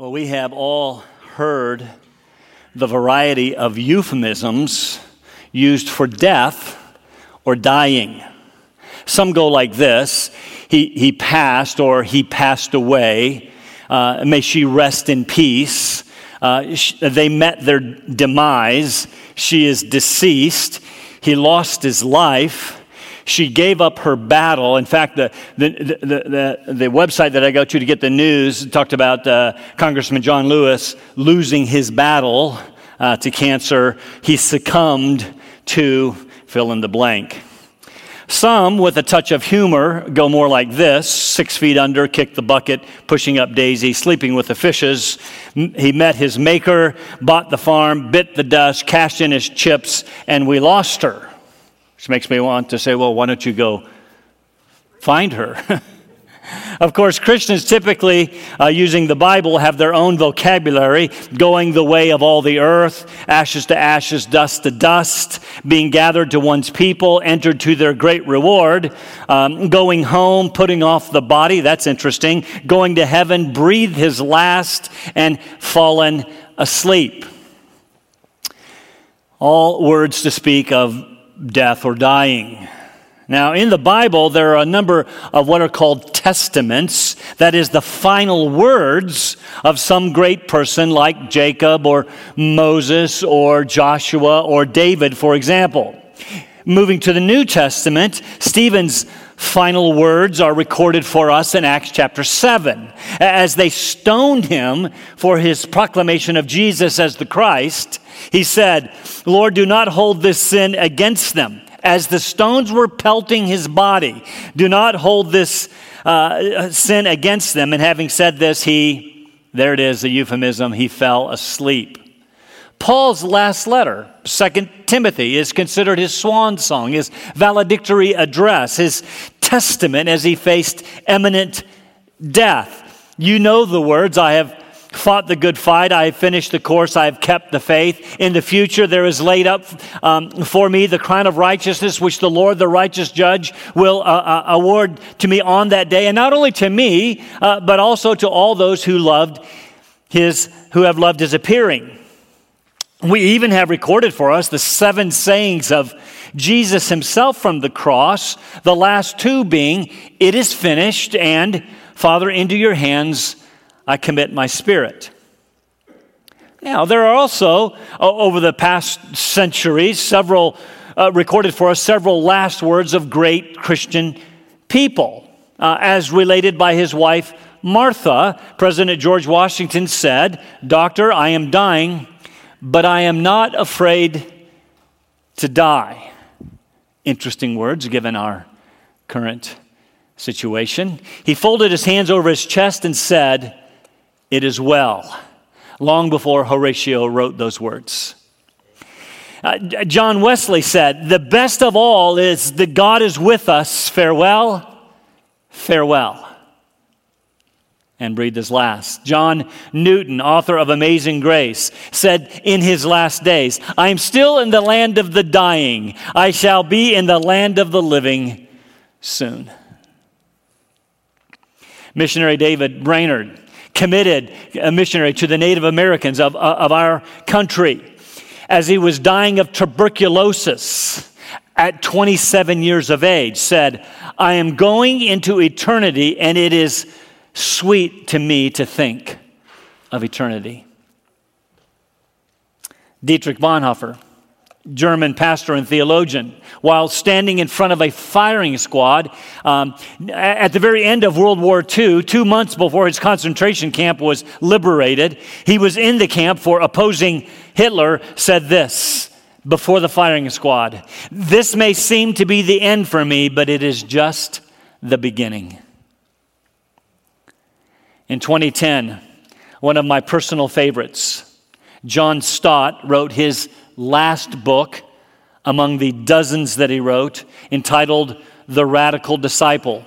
Well, we have all heard the variety of euphemisms used for death or dying. Some go like this He, he passed or he passed away. Uh, may she rest in peace. Uh, they met their demise. She is deceased. He lost his life she gave up her battle. In fact, the, the, the, the, the website that I go to to get the news talked about uh, Congressman John Lewis losing his battle uh, to cancer. He succumbed to fill in the blank. Some, with a touch of humor, go more like this six feet under, kick the bucket, pushing up Daisy, sleeping with the fishes. He met his maker, bought the farm, bit the dust, cashed in his chips, and we lost her. Which makes me want to say, well, why don't you go find her? of course, Christians typically, uh, using the Bible, have their own vocabulary, going the way of all the earth, ashes to ashes, dust to dust, being gathered to one's people, entered to their great reward, um, going home, putting off the body, that's interesting, going to heaven, breathe his last, and fallen asleep. All words to speak of death or dying. Now, in the Bible, there are a number of what are called testaments. That is, the final words of some great person like Jacob or Moses or Joshua or David, for example. Moving to the New Testament, Stephen's final words are recorded for us in Acts chapter 7. As they stoned him for his proclamation of Jesus as the Christ, he said, Lord, do not hold this sin against them. As the stones were pelting his body, do not hold this uh, sin against them. And having said this, he, there it is, the euphemism, he fell asleep. Paul's last letter, Second Timothy, is considered his swan song, his valedictory address, his testament as he faced imminent death. You know the words I have fought the good fight. I have finished the course. I have kept the faith. In the future, there is laid up um, for me the crown of righteousness, which the Lord, the righteous judge, will uh, uh, award to me on that day. And not only to me, uh, but also to all those who loved his, who have loved his appearing. We even have recorded for us the seven sayings of Jesus himself from the cross, the last two being, It is finished, and Father, into your hands I commit my spirit. Now, there are also, over the past centuries, several uh, recorded for us several last words of great Christian people, uh, as related by his wife Martha. President George Washington said, Doctor, I am dying, but I am not afraid to die. Interesting words given our current situation. He folded his hands over his chest and said, it is well, long before Horatio wrote those words. Uh, John Wesley said, The best of all is that God is with us. Farewell, farewell. And breathed his last. John Newton, author of Amazing Grace, said in his last days, I am still in the land of the dying. I shall be in the land of the living soon. Missionary David Brainerd committed a missionary to the Native Americans of, uh, of our country as he was dying of tuberculosis at 27 years of age, said, I am going into eternity, and it is sweet to me to think of eternity. Dietrich Bonhoeffer German pastor and theologian, while standing in front of a firing squad um, at the very end of World War II, two months before his concentration camp was liberated. He was in the camp for opposing Hitler, said this before the firing squad This may seem to be the end for me, but it is just the beginning. In 2010, one of my personal favorites, John Stott, wrote his last book among the dozens that he wrote, entitled The Radical Disciple.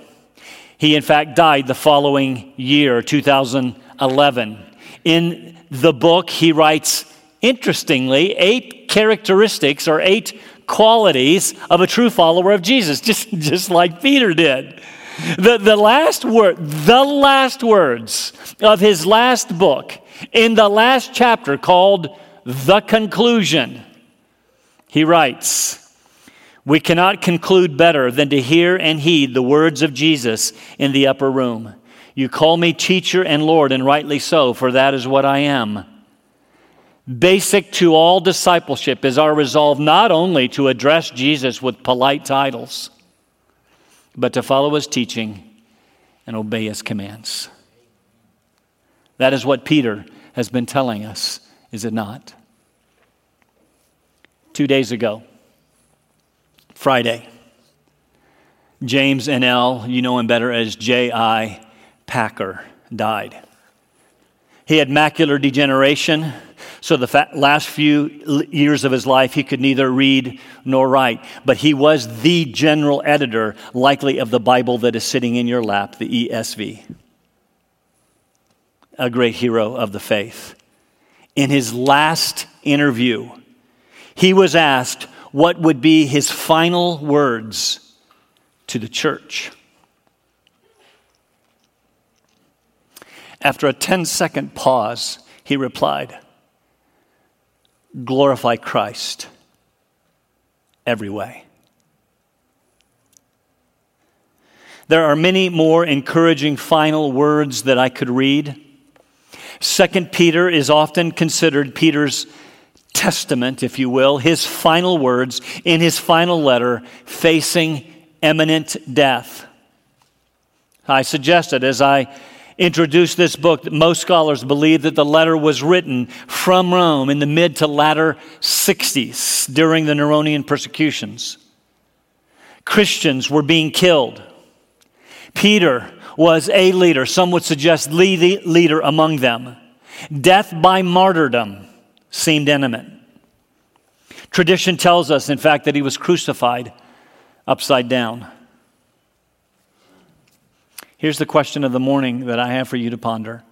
He, in fact, died the following year, 2011. In the book, he writes, interestingly, eight characteristics or eight qualities of a true follower of Jesus, just, just like Peter did. The, the last word, the last words of his last book in the last chapter called The Conclusion, he writes, We cannot conclude better than to hear and heed the words of Jesus in the upper room. You call me teacher and Lord, and rightly so, for that is what I am. Basic to all discipleship is our resolve not only to address Jesus with polite titles, but to follow his teaching and obey his commands. That is what Peter has been telling us, is it not? Two days ago, Friday, James Innell, you know him better as J.I. Packer, died. He had macular degeneration, so the last few years of his life he could neither read nor write. But he was the general editor, likely of the Bible that is sitting in your lap, the ESV. A great hero of the faith. In his last interview, he was asked what would be his final words to the church. After a 10 second pause, he replied, Glorify Christ every way. There are many more encouraging final words that I could read. Second Peter is often considered Peter's testament, if you will, his final words in his final letter facing imminent death. I suggested as I introduced this book most scholars believe that the letter was written from Rome in the mid to latter 60s during the Neronian persecutions. Christians were being killed. Peter was a leader, some would suggest lead leader among them. Death by martyrdom seemed imminent. Tradition tells us, in fact, that he was crucified upside down. Here's the question of the morning that I have for you to ponder.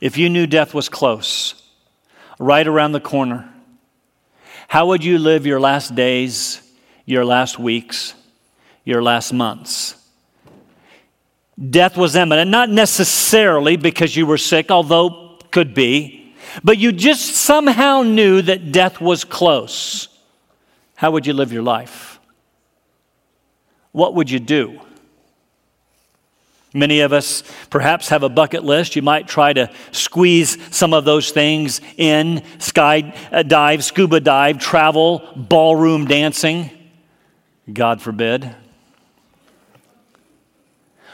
If you knew death was close, right around the corner, how would you live your last days, your last weeks, your last months? Death was imminent, not necessarily because you were sick, although could be, but you just somehow knew that death was close. How would you live your life? What would you do? Many of us perhaps have a bucket list. You might try to squeeze some of those things in sky uh, dive, scuba dive, travel, ballroom dancing. God forbid.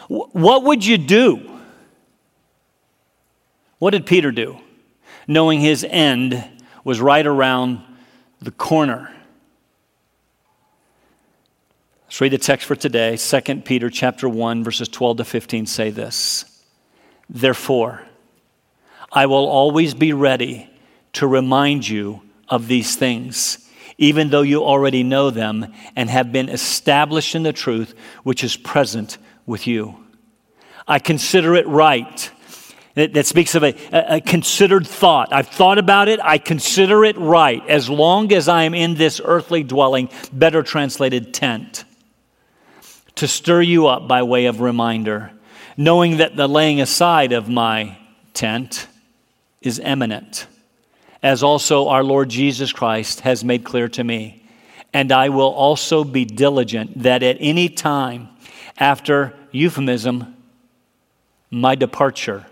What would you do? What did Peter do, knowing his end was right around the corner? Let's read the text for today. 2 Peter chapter 1 verses 12 to 15 say this. Therefore, I will always be ready to remind you of these things, even though you already know them and have been established in the truth which is present with you. I consider it right. That, speaks of a, a considered thought. I've thought about it. I consider it right as long as I am in this earthly dwelling, better translated tent to stir you up by way of reminder, knowing that the laying aside of my tent is imminent, as also our Lord Jesus Christ has made clear to me. And I will also be diligent that at any time after euphemism, my departure,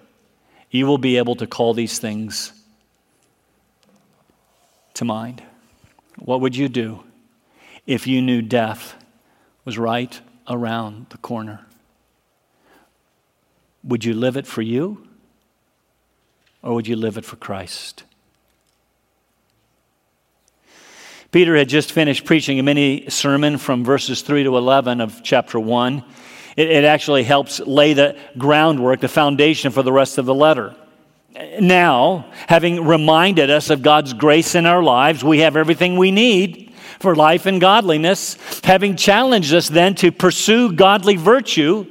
you will be able to call these things to mind. What would you do if you knew death was right around the corner. Would you live it for you or would you live it for Christ? Peter had just finished preaching a mini sermon from verses 3 to 11 of chapter 1. It, it, actually helps lay the groundwork, the foundation for the rest of the letter. Now, having reminded us of God's grace in our lives, we have everything we need for life and godliness, having challenged us then to pursue godly virtue,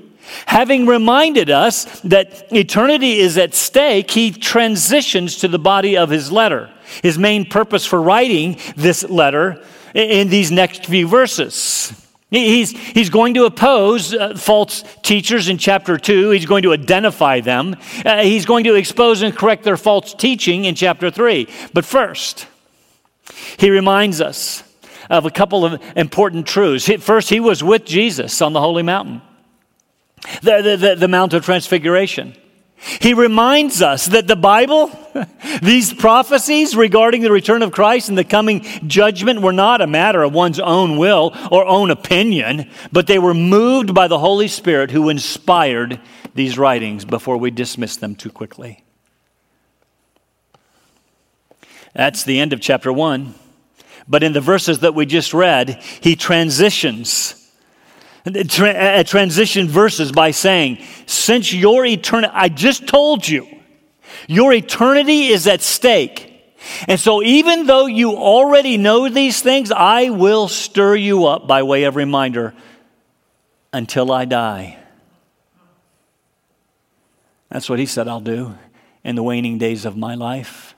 having reminded us that eternity is at stake, he transitions to the body of his letter. His main purpose for writing this letter in these next few verses. He's, he's going to oppose uh, false teachers in chapter 2. He's going to identify them. Uh, he's going to expose and correct their false teaching in chapter 3. But first, he reminds us of a couple of important truths. First, he was with Jesus on the Holy Mountain, the, the, the, the Mount of Transfiguration. He reminds us that the Bible, these prophecies regarding the return of Christ and the coming judgment were not a matter of one's own will or own opinion, but they were moved by the Holy Spirit who inspired these writings before we dismiss them too quickly. That's the end of chapter 1. But in the verses that we just read, he transitions Tra- uh, transition verses by saying, Since your eternity, I just told you, your eternity is at stake. And so, even though you already know these things, I will stir you up by way of reminder until I die. That's what he said I'll do in the waning days of my life.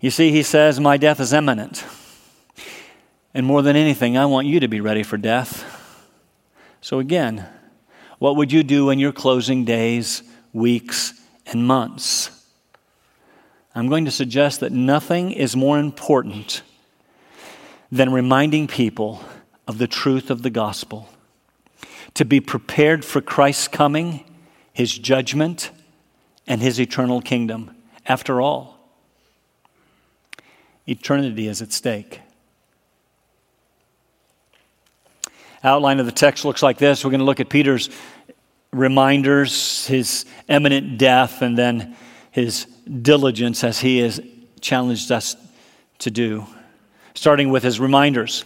You see, he says, My death is imminent. And more than anything, I want you to be ready for death. So, again, what would you do in your closing days, weeks, and months? I'm going to suggest that nothing is more important than reminding people of the truth of the gospel. To be prepared for Christ's coming, his judgment, and his eternal kingdom. After all, eternity is at stake. outline of the text looks like this. We're going to look at Peter's reminders, his imminent death, and then his diligence as he has challenged us to do. Starting with his reminders.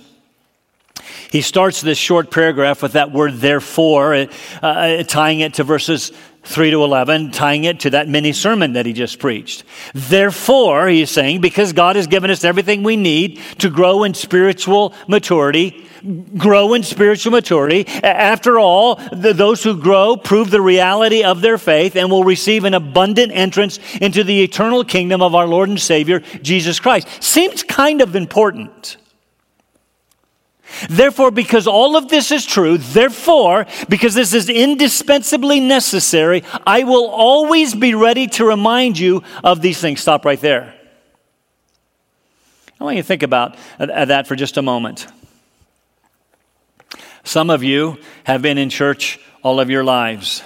He starts this short paragraph with that word therefore, uh, tying it to verses 3 to 11, tying it to that mini sermon that he just preached. Therefore, he's saying, because God has given us everything we need to grow in spiritual maturity, grow in spiritual maturity. After all, the, those who grow prove the reality of their faith and will receive an abundant entrance into the eternal kingdom of our Lord and Savior, Jesus Christ. Seems kind of important. Therefore, because all of this is true, therefore, because this is indispensably necessary, I will always be ready to remind you of these things. Stop right there. I want you to think about that for just a moment. Some of you have been in church all of your lives.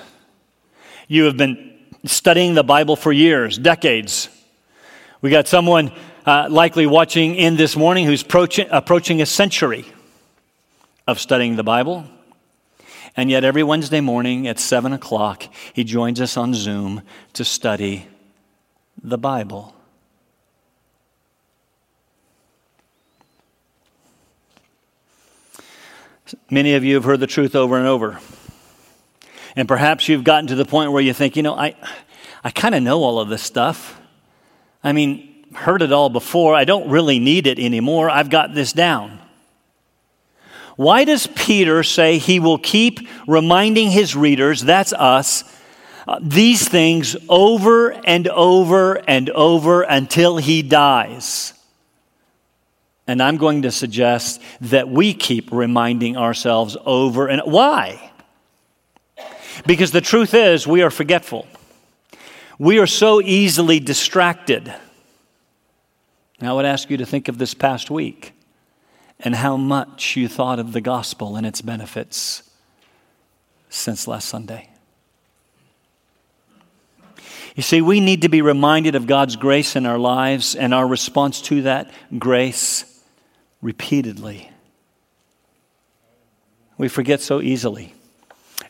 You have been studying the Bible for years, decades. We got someone uh, likely watching in this morning who's approaching a century of studying the Bible. And yet, every Wednesday morning at 7 o'clock, he joins us on Zoom to study the Bible. Many of you have heard the truth over and over. And perhaps you've gotten to the point where you think, you know, I, I kind of know all of this stuff. I mean, heard it all before. I don't really need it anymore. I've got this down. Why does Peter say he will keep reminding his readers, that's us, uh, these things over and over and over until he dies? And I'm going to suggest that we keep reminding ourselves over and why? Because the truth is, we are forgetful. We are so easily distracted. Now, I would ask you to think of this past week and how much you thought of the gospel and its benefits since last Sunday. You see, we need to be reminded of God's grace in our lives and our response to that grace repeatedly. We forget so easily.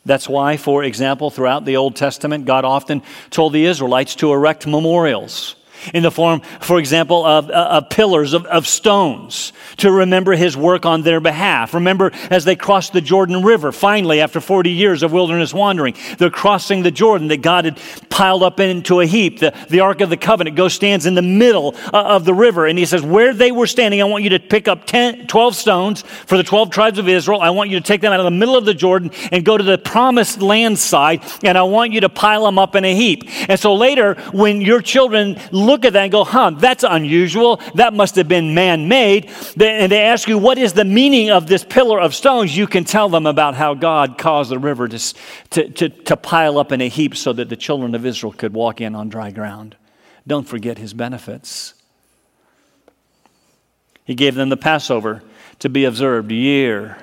That's why, for example, throughout the Old Testament, God often told the Israelites to erect memorials in the form, for example, of, uh, of pillars of, of, stones to remember his work on their behalf. Remember, as they crossed the Jordan River, finally, after 40 years of wilderness wandering, they're crossing the Jordan that God had piled up into a heap. The, the Ark of the Covenant goes, stands in the middle uh, of the river. And he says, Where they were standing, I want you to pick up 10, 12 stones for the 12 tribes of Israel. I want you to take them out of the middle of the Jordan and go to the promised land side. And I want you to pile them up in a heap. And so later, when your children look at that and go, Huh, that's unusual. That must have been man made. And they ask you, What is the meaning of this pillar of stones? You can tell them about how God caused the river to, to, to, to pile up in a heap so that the children of Israel could walk in on dry ground. Don't forget his benefits. He gave them the Passover to be observed year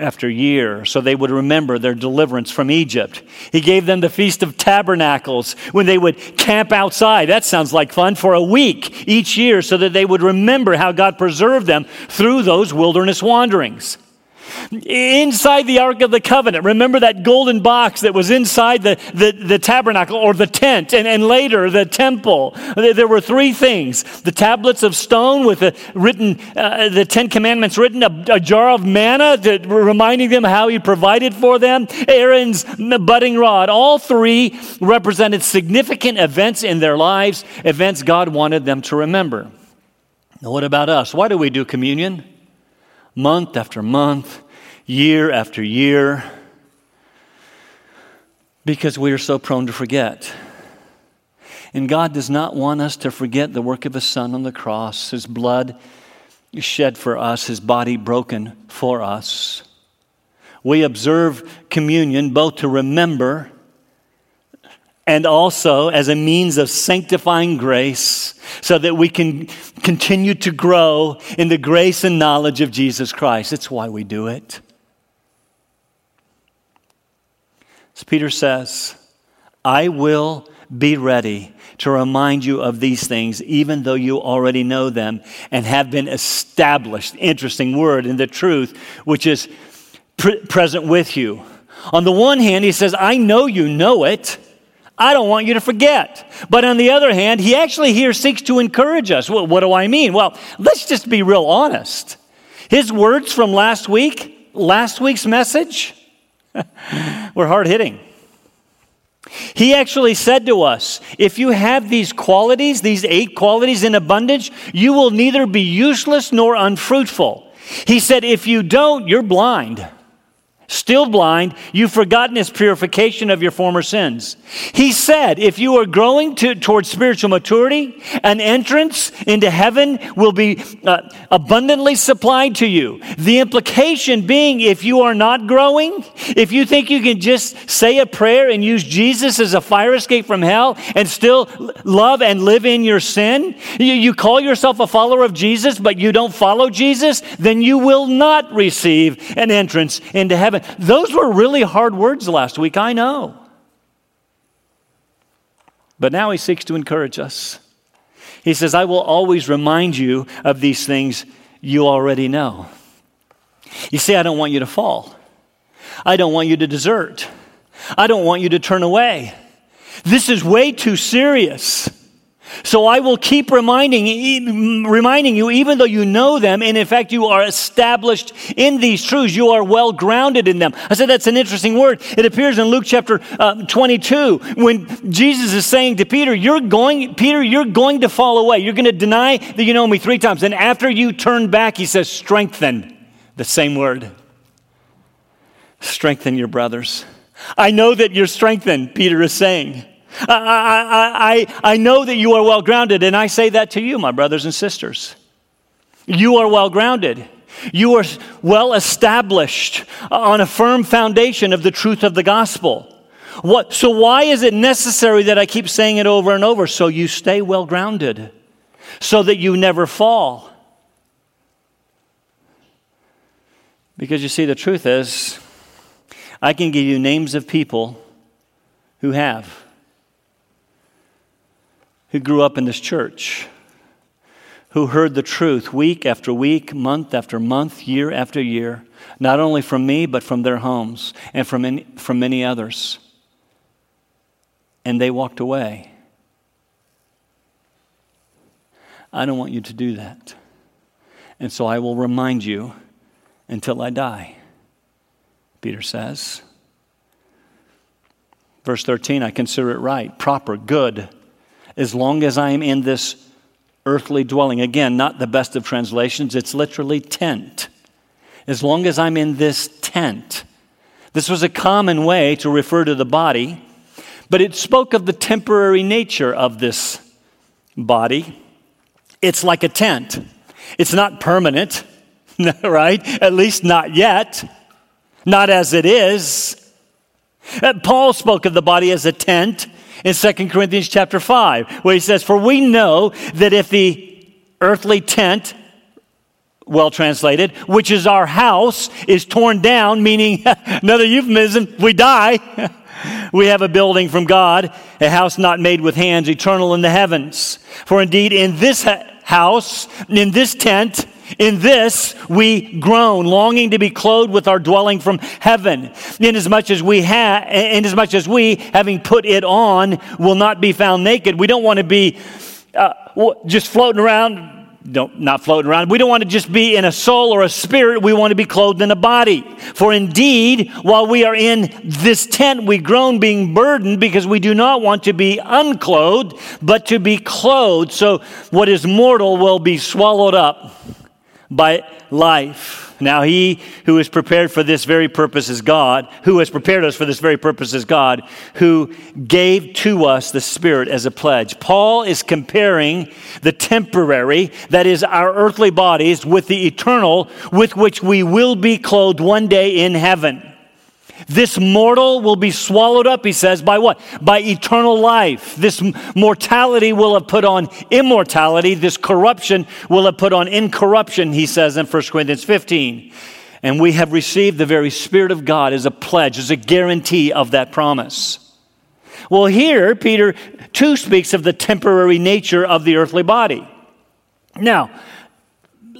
after year so they would remember their deliverance from Egypt. He gave them the Feast of Tabernacles when they would camp outside. That sounds like fun for a week each year so that they would remember how God preserved them through those wilderness wanderings. Inside the Ark of the Covenant, remember that golden box that was inside the, the, the tabernacle or the tent, and, and later the temple. There were three things the tablets of stone with the, written, uh, the Ten Commandments written, a, a jar of manna to, reminding them how he provided for them, Aaron's budding rod. All three represented significant events in their lives, events God wanted them to remember. Now, what about us? Why do we do communion? Month after month, year after year, because we are so prone to forget. And God does not want us to forget the work of His Son on the cross, His blood shed for us, His body broken for us. We observe communion both to remember and also as a means of sanctifying grace so that we can continue to grow in the grace and knowledge of Jesus Christ. It's why we do it. As Peter says, I will be ready to remind you of these things, even though you already know them and have been established. Interesting word in the truth, which is pre- present with you. On the one hand, he says, I know you know it. I don't want you to forget. But on the other hand, he actually here seeks to encourage us. Well, what do I mean? Well, let's just be real honest. His words from last week, last week's message, were hard hitting. He actually said to us, if you have these qualities, these eight qualities in abundance, you will neither be useless nor unfruitful. He said, if you don't, you're blind still blind, you've forgotten his purification of your former sins. He said, if you are growing to, towards spiritual maturity, an entrance into heaven will be uh, abundantly supplied to you. The implication being, if you are not growing, if you think you can just say a prayer and use Jesus as a fire escape from hell and still love and live in your sin, you, you call yourself a follower of Jesus, but you don't follow Jesus, then you will not receive an entrance into heaven. Those were really hard words last week, I know. But now he seeks to encourage us. He says, I will always remind you of these things you already know. You see, I don't want you to fall. I don't want you to desert. I don't want you to turn away. This is way too serious. So I will keep reminding, reminding you, even though you know them, and in fact you are established in these truths, you are well grounded in them. I said that's an interesting word. It appears in Luke chapter uh, 22 when Jesus is saying to Peter, "You're going, Peter, you're going to fall away. You're going to deny that you know me three times, and after you turn back, he says, strengthen." The same word. Strengthen your brothers. I know that you're strengthened. Peter is saying. I, I, I, know that you are well grounded, and I say that to you, my brothers and sisters. You are well grounded. You are well established on a firm foundation of the truth of the gospel. What, so, why is it necessary that I keep saying it over and over? So you stay well grounded, so that you never fall. Because you see, the truth is, I can give you names of people who have who grew up in this church, who heard the truth week after week, month after month, year after year, not only from me, but from their homes and from many, from many others. And they walked away. I don't want you to do that. And so I will remind you until I die, Peter says. Verse 13, I consider it right, proper, good, as long as I am in this earthly dwelling. Again, not the best of translations, it's literally tent. As long as I'm in this tent. This was a common way to refer to the body, but it spoke of the temporary nature of this body. It's like a tent, it's not permanent, right? At least not yet, not as it is. Paul spoke of the body as a tent in 2 Corinthians chapter 5, where he says, For we know that if the earthly tent, well translated, which is our house, is torn down, meaning another euphemism, we die. we have a building from God, a house not made with hands, eternal in the heavens. For indeed, in this house, in this tent, in this we groan, longing to be clothed with our dwelling from heaven. Inasmuch as much as we have, inasmuch as we, having put it on, will not be found naked. We don't want to be uh, just floating around. Don't, not floating around. We don't want to just be in a soul or a spirit. We want to be clothed in a body. For indeed, while we are in this tent, we groan being burdened because we do not want to be unclothed, but to be clothed. So what is mortal will be swallowed up by life. Now, he who is prepared for this very purpose is God, who has prepared us for this very purpose is God, who gave to us the Spirit as a pledge. Paul is comparing the temporary, that is, our earthly bodies, with the eternal, with which we will be clothed one day in heaven. This mortal will be swallowed up, he says, by what? By eternal life. This mortality will have put on immortality. This corruption will have put on incorruption, he says in 1 Corinthians 15. And we have received the very Spirit of God as a pledge, as a guarantee of that promise. Well, here, Peter too speaks of the temporary nature of the earthly body. Now,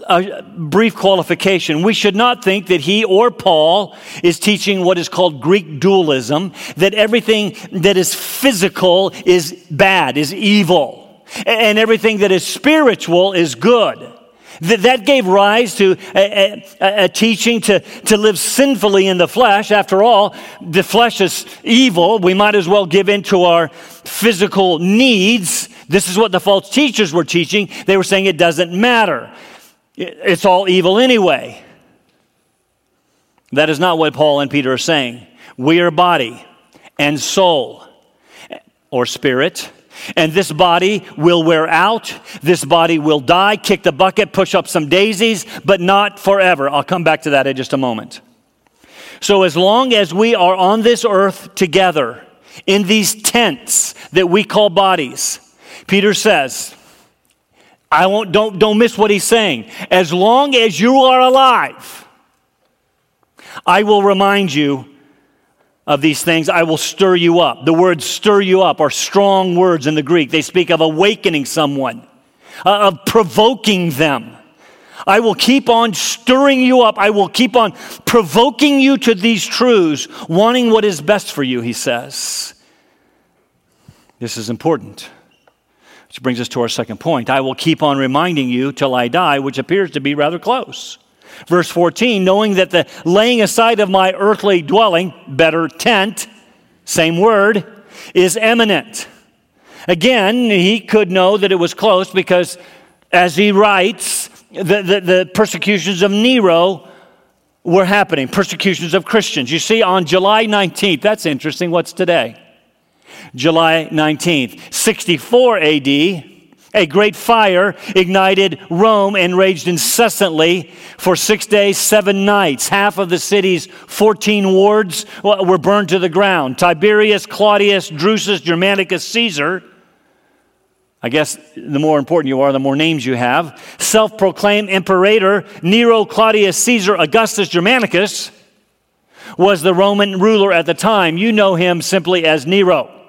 a brief qualification. We should not think that he or Paul is teaching what is called Greek dualism, that everything that is physical is bad, is evil, and everything that is spiritual is good. That, gave rise to a, a, a teaching to, to live sinfully in the flesh. After all, the flesh is evil. We might as well give in to our physical needs. This is what the false teachers were teaching. They were saying it doesn't matter. It's all evil anyway. That is not what Paul and Peter are saying. We are body and soul or spirit. And this body will wear out. This body will die, kick the bucket, push up some daisies, but not forever. I'll come back to that in just a moment. So, as long as we are on this earth together in these tents that we call bodies, Peter says, I won't, don't, don't miss what he's saying. As long as you are alive, I will remind you of these things. I will stir you up. The words stir you up are strong words in the Greek. They speak of awakening someone, uh, of provoking them. I will keep on stirring you up. I will keep on provoking you to these truths, wanting what is best for you, he says. This is important. Which brings us to our second point. I will keep on reminding you till I die, which appears to be rather close. Verse 14, knowing that the laying aside of my earthly dwelling, better tent, same word, is imminent. Again, he could know that it was close because, as he writes, the, the, the persecutions of Nero were happening, persecutions of Christians. You see, on July 19th, that's interesting. What's today? July 19th. 64 AD, a great fire ignited Rome and raged incessantly for six days, seven nights. Half of the city's 14 wards were burned to the ground. Tiberius, Claudius, Drusus, Germanicus, Caesar. I guess the more important you are, the more names you have. Self proclaimed Imperator Nero Claudius Caesar Augustus Germanicus was the Roman ruler at the time. You know him simply as Nero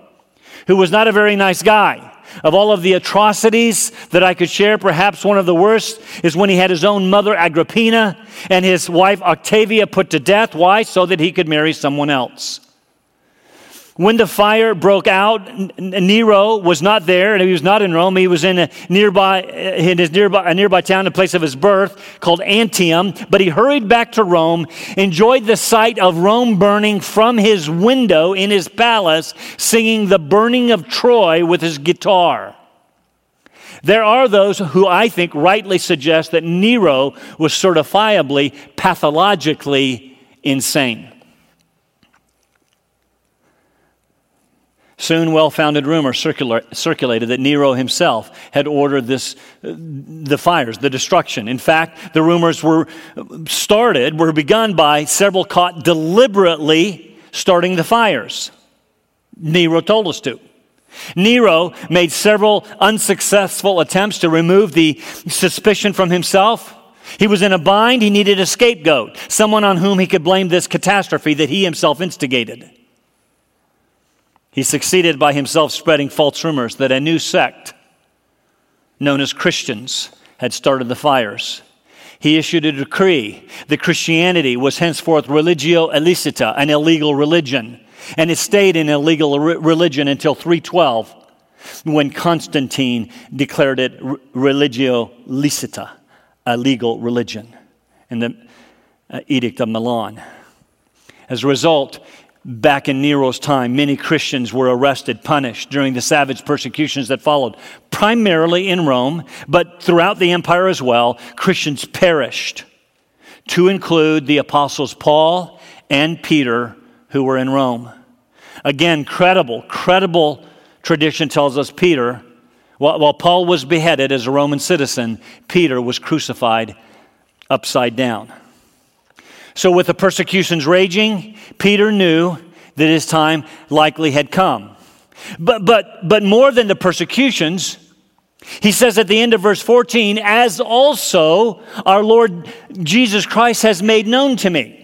who was not a very nice guy. Of all of the atrocities that I could share, perhaps one of the worst is when he had his own mother, Agrippina, and his wife, Octavia, put to death. Why? So that he could marry someone else. When the fire broke out, Nero was not there, and he was not in Rome. He was in a nearby, uh, in his nearby, a nearby town, a place of his birth called Antium. But he hurried back to Rome, enjoyed the sight of Rome burning from his window in his palace, singing the burning of Troy with his guitar. There are those who I think rightly suggest that Nero was certifiably, pathologically insane. Soon, well founded rumors circulated that Nero himself had ordered this, uh, the fires, the destruction. In fact, the rumors were started, were begun by several caught deliberately starting the fires. Nero told us to. Nero made several unsuccessful attempts to remove the suspicion from himself. He was in a bind, he needed a scapegoat, someone on whom he could blame this catastrophe that he himself instigated. He succeeded by himself spreading false rumors that a new sect, known as Christians, had started the fires. He issued a decree that Christianity was henceforth religio illicita, an illegal religion, and it stayed an illegal religion until 312 when Constantine declared it religio licita, a legal religion, in the uh, Edict of Milan. As a result, Back in Nero's time, many Christians were arrested, punished during the savage persecutions that followed, primarily in Rome, but throughout the empire as well. Christians perished, to include the apostles Paul and Peter, who were in Rome. Again, credible, credible tradition tells us Peter, while, while Paul was beheaded as a Roman citizen, Peter was crucified upside down. So, with the persecutions raging, Peter knew that his time likely had come. But, but, but more than the persecutions, he says at the end of verse 14, as also our Lord Jesus Christ has made known to me.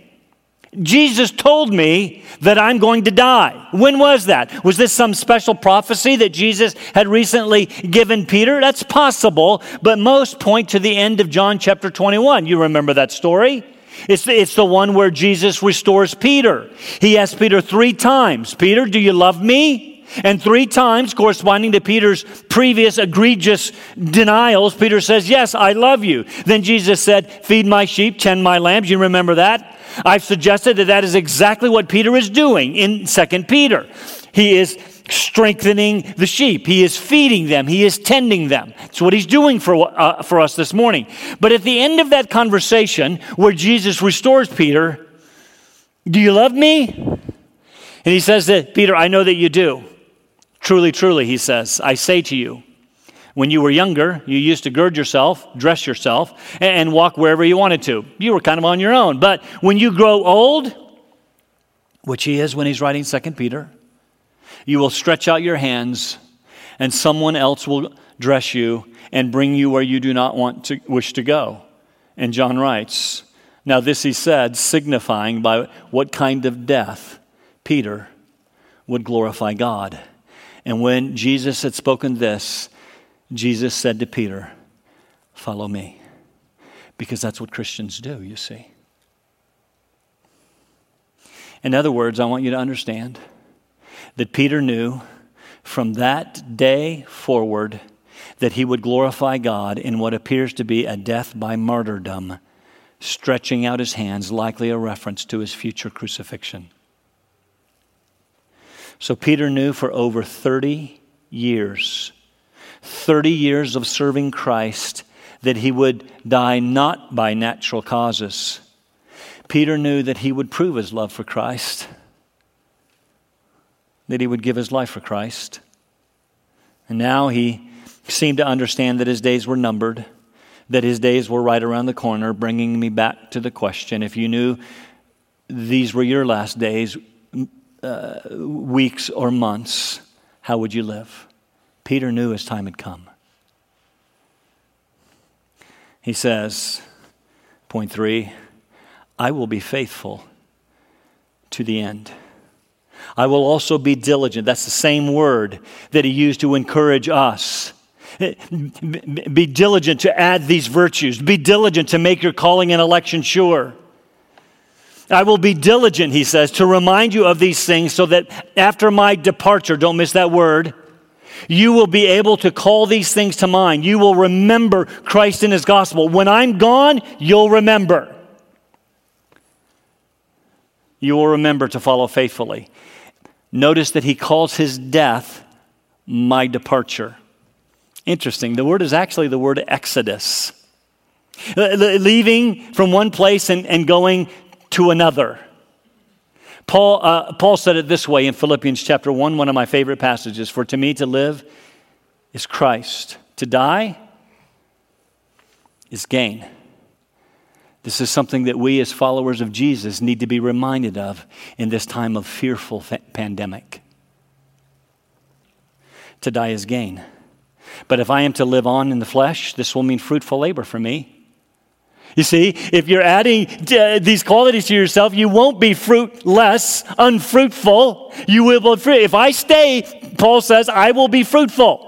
Jesus told me that I'm going to die. When was that? Was this some special prophecy that Jesus had recently given Peter? That's possible, but most point to the end of John chapter 21. You remember that story? It's the, it's the one where Jesus restores Peter. He asks Peter three times, Peter, do you love me? And three times, corresponding to Peter's previous egregious denials, Peter says, Yes, I love you. Then Jesus said, Feed my sheep, tend my lambs. You remember that? I've suggested that that is exactly what Peter is doing in 2 Peter. He is strengthening the sheep. He is feeding them. He is tending them. That's what he's doing for, uh, for us this morning. But at the end of that conversation, where Jesus restores Peter, Do you love me? And he says to Peter, I know that you do. Truly, truly, he says, I say to you, when you were younger, you used to gird yourself, dress yourself, and walk wherever you wanted to. You were kind of on your own. But when you grow old, which he is when he's writing Second Peter, you will stretch out your hands, and someone else will dress you and bring you where you do not want to wish to go. And John writes, Now this he said, signifying by what kind of death Peter would glorify God. And when Jesus had spoken this, Jesus said to Peter, Follow me. Because that's what Christians do, you see. In other words, I want you to understand that Peter knew from that day forward that he would glorify God in what appears to be a death by martyrdom, stretching out his hands, likely a reference to his future crucifixion. So Peter knew for over 30 years, 30 years of serving Christ, that he would die not by natural causes. Peter knew that he would prove his love for Christ that he would give his life for Christ. And now he seemed to understand that his days were numbered, that his days were right around the corner, bringing me back to the question if you knew these were your last days, uh, weeks, or months, how would you live? Peter knew his time had come. He says, point three, I will be faithful to the end. I will also be diligent. That's the same word that he used to encourage us. Be diligent to add these virtues. Be diligent to make your calling and election sure. I will be diligent, he says, to remind you of these things so that after my departure, don't miss that word, you will be able to call these things to mind. You will remember Christ and his gospel. When I'm gone, you'll remember. You will remember to follow faithfully. Notice that he calls his death my departure. Interesting. The word is actually the word exodus. Leaving from one place and, and going to another. Paul, uh, Paul said it this way in Philippians chapter 1, one of my favorite passages For to me to live is Christ, to die is gain. This is something that we, as followers of Jesus, need to be reminded of in this time of fearful fa- pandemic. To die is gain. But if I am to live on in the flesh, this will mean fruitful labor for me. You see, if you're adding uh, these qualities to yourself, you won't be fruitless, unfruitful. You will be fruit. If I stay, Paul says, I will be fruitful.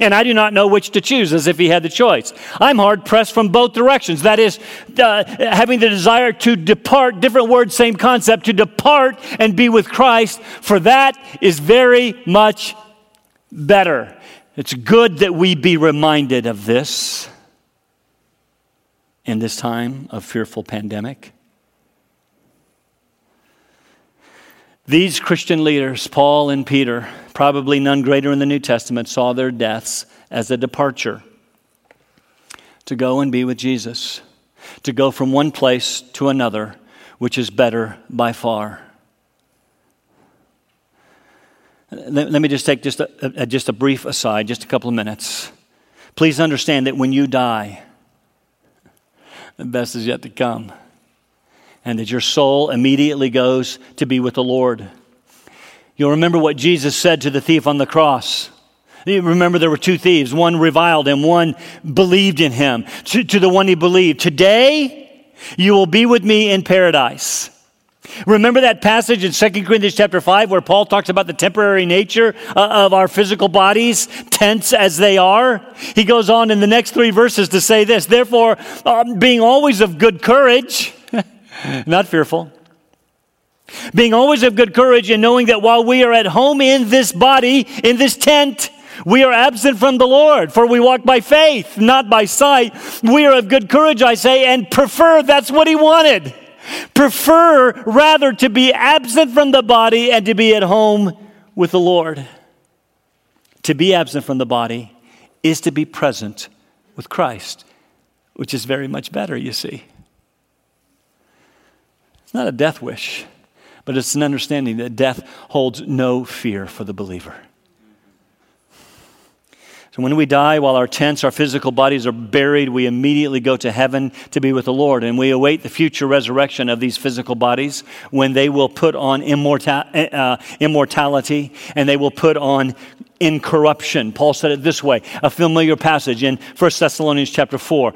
And I do not know which to choose, as if he had the choice. I'm hard pressed from both directions. That is, uh, having the desire to depart, different word, same concept, to depart and be with Christ, for that is very much better. It's good that we be reminded of this in this time of fearful pandemic. These Christian leaders, Paul and Peter, probably none greater in the New Testament, saw their deaths as a departure to go and be with Jesus, to go from one place to another, which is better by far. Let, me just take just a, a, just a brief aside, just a couple of minutes. Please understand that when you die, the best is yet to come. And that your soul immediately goes to be with the Lord. You'll remember what Jesus said to the thief on the cross. You remember there were two thieves. One reviled him, one believed in him. To, to the one he believed, Today you will be with me in paradise. Remember that passage in 2 Corinthians chapter 5 where Paul talks about the temporary nature uh, of our physical bodies, tense as they are? He goes on in the next three verses to say this Therefore, um, being always of good courage, not fearful, being always of good courage and knowing that while we are at home in this body, in this tent, we are absent from the Lord, for we walk by faith, not by sight. We are of good courage, I say, and prefer that's what he wanted. Prefer rather to be absent from the body and to be at home with the Lord. To be absent from the body is to be present with Christ, which is very much better, you see. It's not a death wish, but it's an understanding that death holds no fear for the believer. So when we die, while our tents, our physical bodies are buried, we immediately go to heaven to be with the Lord. And we await the future resurrection of these physical bodies when they will put on immorta- uh, immortality and they will put on incorruption. Paul said it this way, a familiar passage in 1 Thessalonians chapter 4.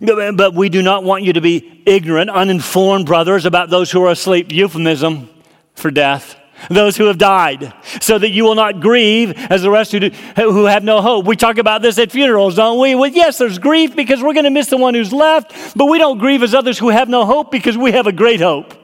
But we do not want you to be ignorant, uninformed brothers about those who are asleep. Euphemism for death those who have died, so that you will not grieve as the rest who, do, who have no hope. We talk about this at funerals, don't we? Well, yes, there's grief because we're going to miss the one who's left, but we don't grieve as others who have no hope because we have a great hope.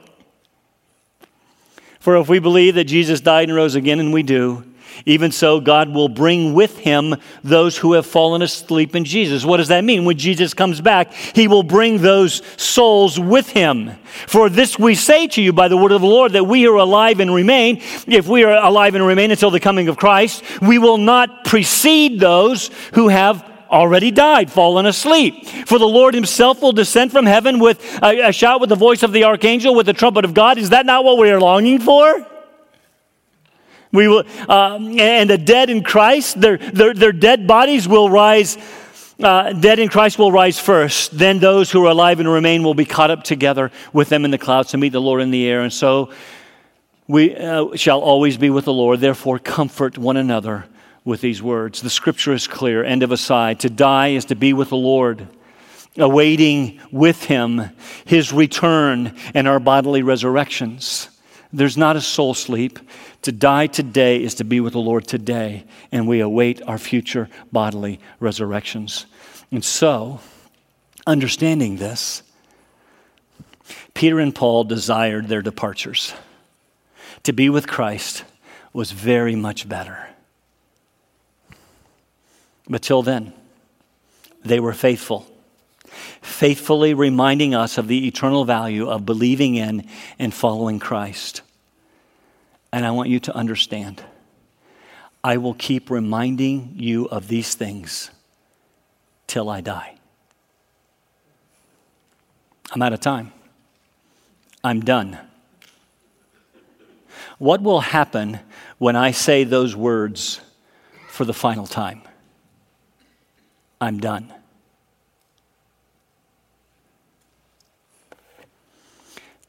For if we believe that Jesus died and rose again, and we do, even so, God will bring with him those who have fallen asleep in Jesus. What does that mean? When Jesus comes back, he will bring those souls with him. For this we say to you by the word of the Lord, that we are alive and remain. If we are alive and remain until the coming of Christ, we will not precede those who have already died, fallen asleep. For the Lord himself will descend from heaven with a, a shout with the voice of the archangel, with the trumpet of God. Is that not what we are longing for? We will, uh, and the dead in Christ, their, their, their dead bodies will rise, uh, dead in Christ will rise first. Then those who are alive and remain will be caught up together with them in the clouds to meet the Lord in the air. And so we uh, shall always be with the Lord. Therefore, comfort one another with these words. The scripture is clear. End of aside. To die is to be with the Lord awaiting with him his return and our bodily resurrections. There's not a soul sleep. To die today is to be with the Lord today, and we await our future bodily resurrections. And so, understanding this, Peter and Paul desired their departures. To be with Christ was very much better. But till then, they were faithful, faithfully reminding us of the eternal value of believing in and following Christ. And I want you to understand I will keep reminding you of these things till I die. I'm out of time. I'm done. What will happen when I say those words for the final time? I'm done.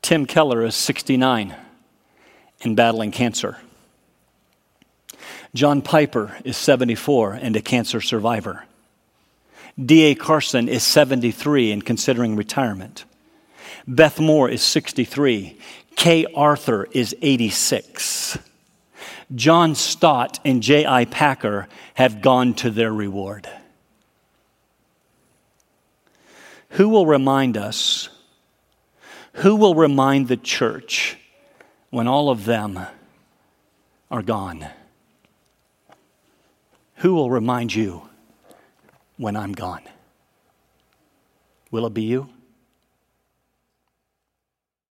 Tim Keller is 69 and battling cancer. John Piper is 74 and a cancer survivor. D.A. Carson is 73 and considering retirement. Beth Moore is 63. Kay Arthur is 86. John Stott and J.I. Packer have gone to their reward. Who will remind us? Who will remind the church when all of them are gone? Who will remind you when I'm gone? Will it be you?